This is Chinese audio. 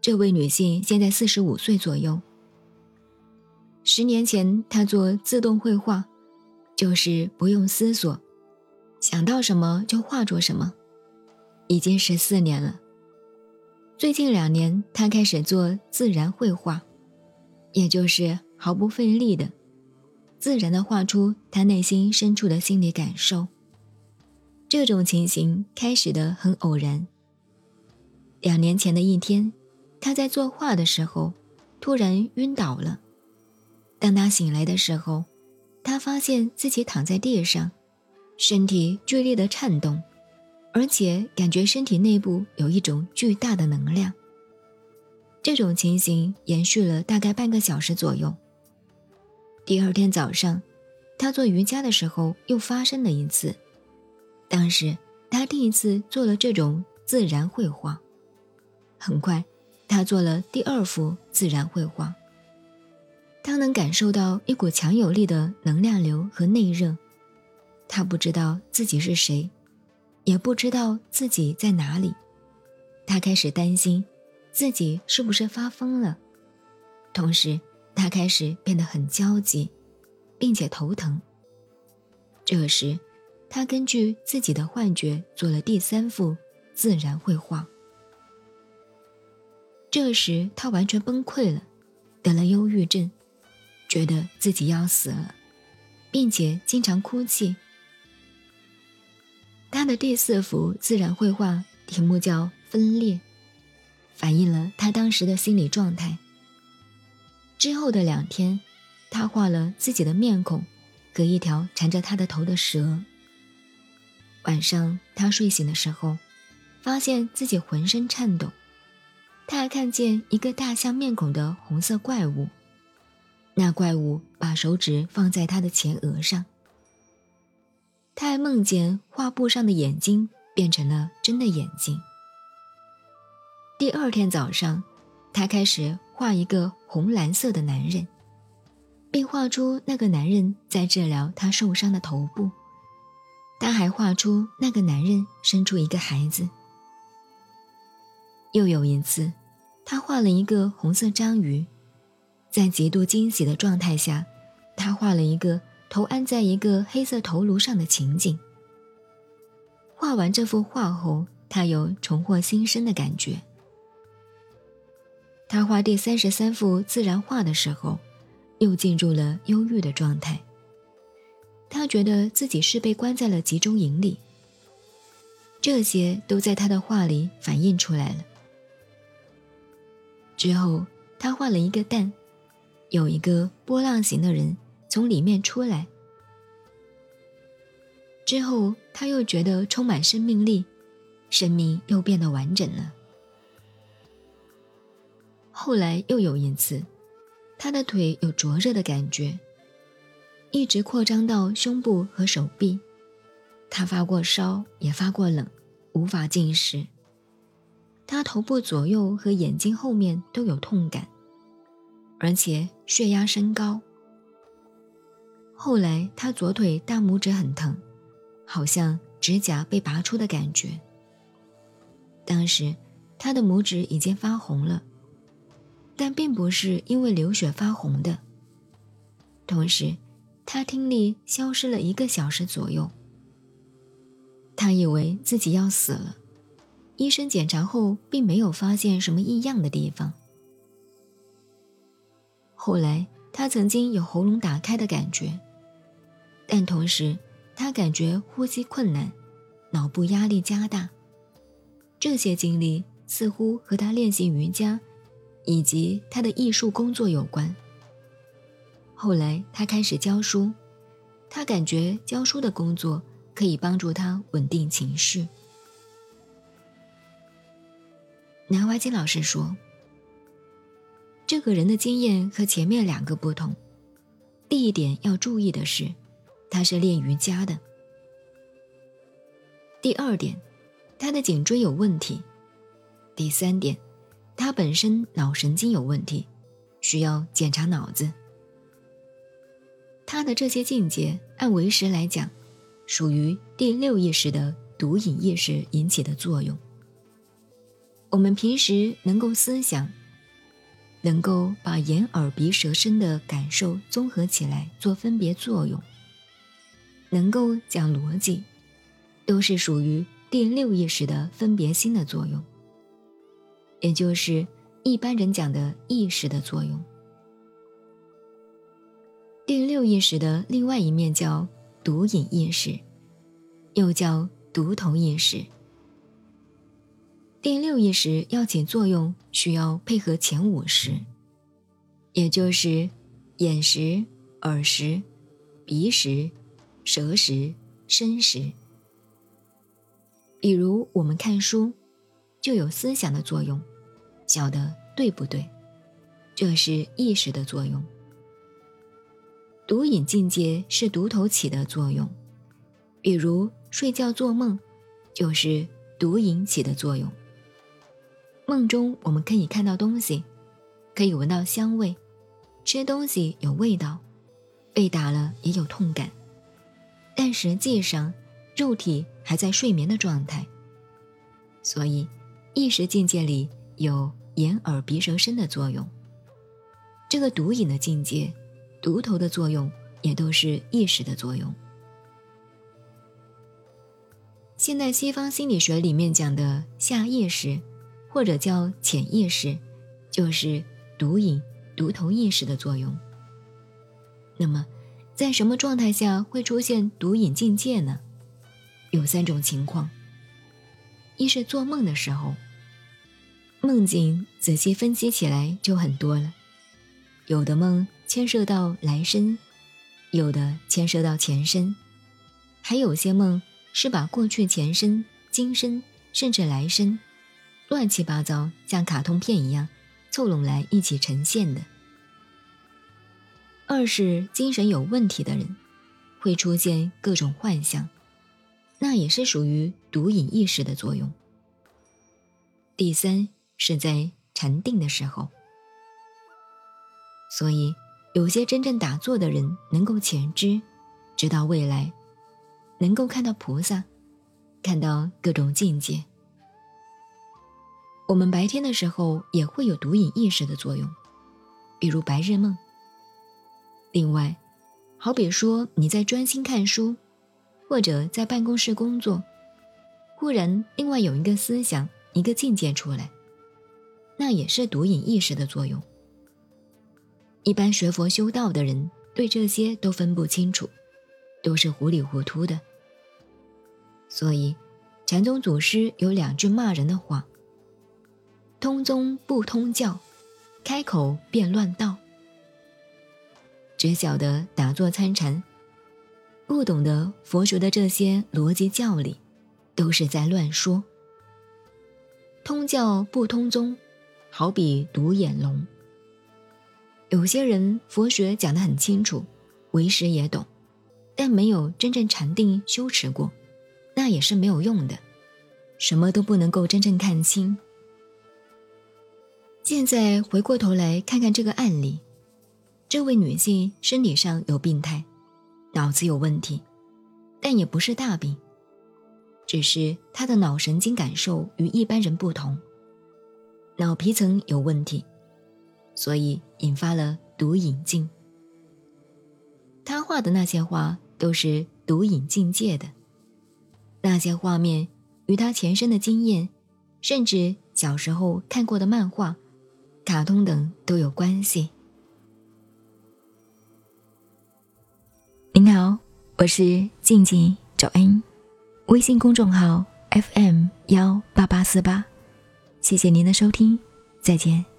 这位女性现在四十五岁左右。十年前，她做自动绘画，就是不用思索，想到什么就画出什么，已经十四年了。最近两年，她开始做自然绘画，也就是毫不费力的，自然的画出她内心深处的心理感受。这种情形开始的很偶然。两年前的一天，他在作画的时候，突然晕倒了。当他醒来的时候，他发现自己躺在地上，身体剧烈的颤动，而且感觉身体内部有一种巨大的能量。这种情形延续了大概半个小时左右。第二天早上，他做瑜伽的时候又发生了一次，当时他第一次做了这种自然绘画。很快，他做了第二幅自然绘画。他能感受到一股强有力的能量流和内热，他不知道自己是谁，也不知道自己在哪里。他开始担心自己是不是发疯了，同时他开始变得很焦急，并且头疼。这时，他根据自己的幻觉做了第三幅自然绘画。这时，他完全崩溃了，得了忧郁症。觉得自己要死了，并且经常哭泣。他的第四幅自然绘画题目叫《分裂》，反映了他当时的心理状态。之后的两天，他画了自己的面孔和一条缠着他的头的蛇。晚上他睡醒的时候，发现自己浑身颤抖，他还看见一个大象面孔的红色怪物。那怪物把手指放在他的前额上，他还梦见画布上的眼睛变成了真的眼睛。第二天早上，他开始画一个红蓝色的男人，并画出那个男人在治疗他受伤的头部。他还画出那个男人生出一个孩子。又有一次，他画了一个红色章鱼。在极度惊喜的状态下，他画了一个头安在一个黑色头颅上的情景。画完这幅画后，他有重获新生的感觉。他画第三十三幅自然画的时候，又进入了忧郁的状态。他觉得自己是被关在了集中营里。这些都在他的画里反映出来了。之后，他画了一个蛋。有一个波浪形的人从里面出来，之后他又觉得充满生命力，生命又变得完整了。后来又有一次，他的腿有灼热的感觉，一直扩张到胸部和手臂，他发过烧，也发过冷，无法进食。他头部左右和眼睛后面都有痛感。而且血压升高。后来他左腿大拇指很疼，好像指甲被拔出的感觉。当时他的拇指已经发红了，但并不是因为流血发红的。同时，他听力消失了一个小时左右。他以为自己要死了，医生检查后并没有发现什么异样的地方。后来，他曾经有喉咙打开的感觉，但同时，他感觉呼吸困难，脑部压力加大。这些经历似乎和他练习瑜伽，以及他的艺术工作有关。后来，他开始教书，他感觉教书的工作可以帮助他稳定情绪。南怀瑾老师说。这个人的经验和前面两个不同。第一点要注意的是，他是练瑜伽的。第二点，他的颈椎有问题。第三点，他本身脑神经有问题，需要检查脑子。他的这些境界，按为时来讲，属于第六意识的毒瘾意识引起的作用。我们平时能够思想，能够把眼耳鼻舌身的感受综合起来做分别作用，能够讲逻辑，都是属于第六意识的分别心的作用，也就是一般人讲的意识的作用。第六意识的另外一面叫独隐意识，又叫独头意识。第六意识要起作用，需要配合前五识，也就是眼识、耳识、鼻识、舌识、身识。比如我们看书，就有思想的作用，晓得对不对？这是意识的作用。独瘾境界是独头起的作用，比如睡觉做梦，就是独瘾起的作用。梦中我们可以看到东西，可以闻到香味，吃东西有味道，被打了也有痛感，但实际上肉体还在睡眠的状态。所以，意识境界里有眼耳鼻舌身的作用。这个独隐的境界。独头的作用也都是意识的作用。现代西方心理学里面讲的下意识，或者叫潜意识，就是独隐、独头意识的作用。那么，在什么状态下会出现独隐境界呢？有三种情况：一是做梦的时候，梦境仔细分析起来就很多了，有的梦。牵涉到来生，有的牵涉到前生，还有些梦是把过去、前生、今生，甚至来生，乱七八糟，像卡通片一样凑拢来一起呈现的。二是精神有问题的人，会出现各种幻象，那也是属于毒瘾意识的作用。第三是在禅定的时候，所以。有些真正打坐的人能够前知，知道未来，能够看到菩萨，看到各种境界。我们白天的时候也会有独隐意识的作用，比如白日梦。另外，好比说你在专心看书，或者在办公室工作，忽然另外有一个思想、一个境界出来，那也是独隐意识的作用。一般学佛修道的人对这些都分不清楚，都是糊里糊涂的。所以，禅宗祖师有两句骂人的话：“通宗不通教，开口便乱道。”只晓得打坐参禅，不懂得佛学的这些逻辑教理，都是在乱说。通教不通宗，好比独眼龙。有些人佛学讲得很清楚，为师也懂，但没有真正禅定修持过，那也是没有用的，什么都不能够真正看清。现在回过头来看看这个案例，这位女性身体上有病态，脑子有问题，但也不是大病，只是她的脑神经感受与一般人不同，脑皮层有问题。所以引发了毒瘾境。他画的那些画都是毒瘾境界的，那些画面与他前生的经验，甚至小时候看过的漫画、卡通等都有关系。您好，我是静静找恩，微信公众号 FM 幺八八四八，谢谢您的收听，再见。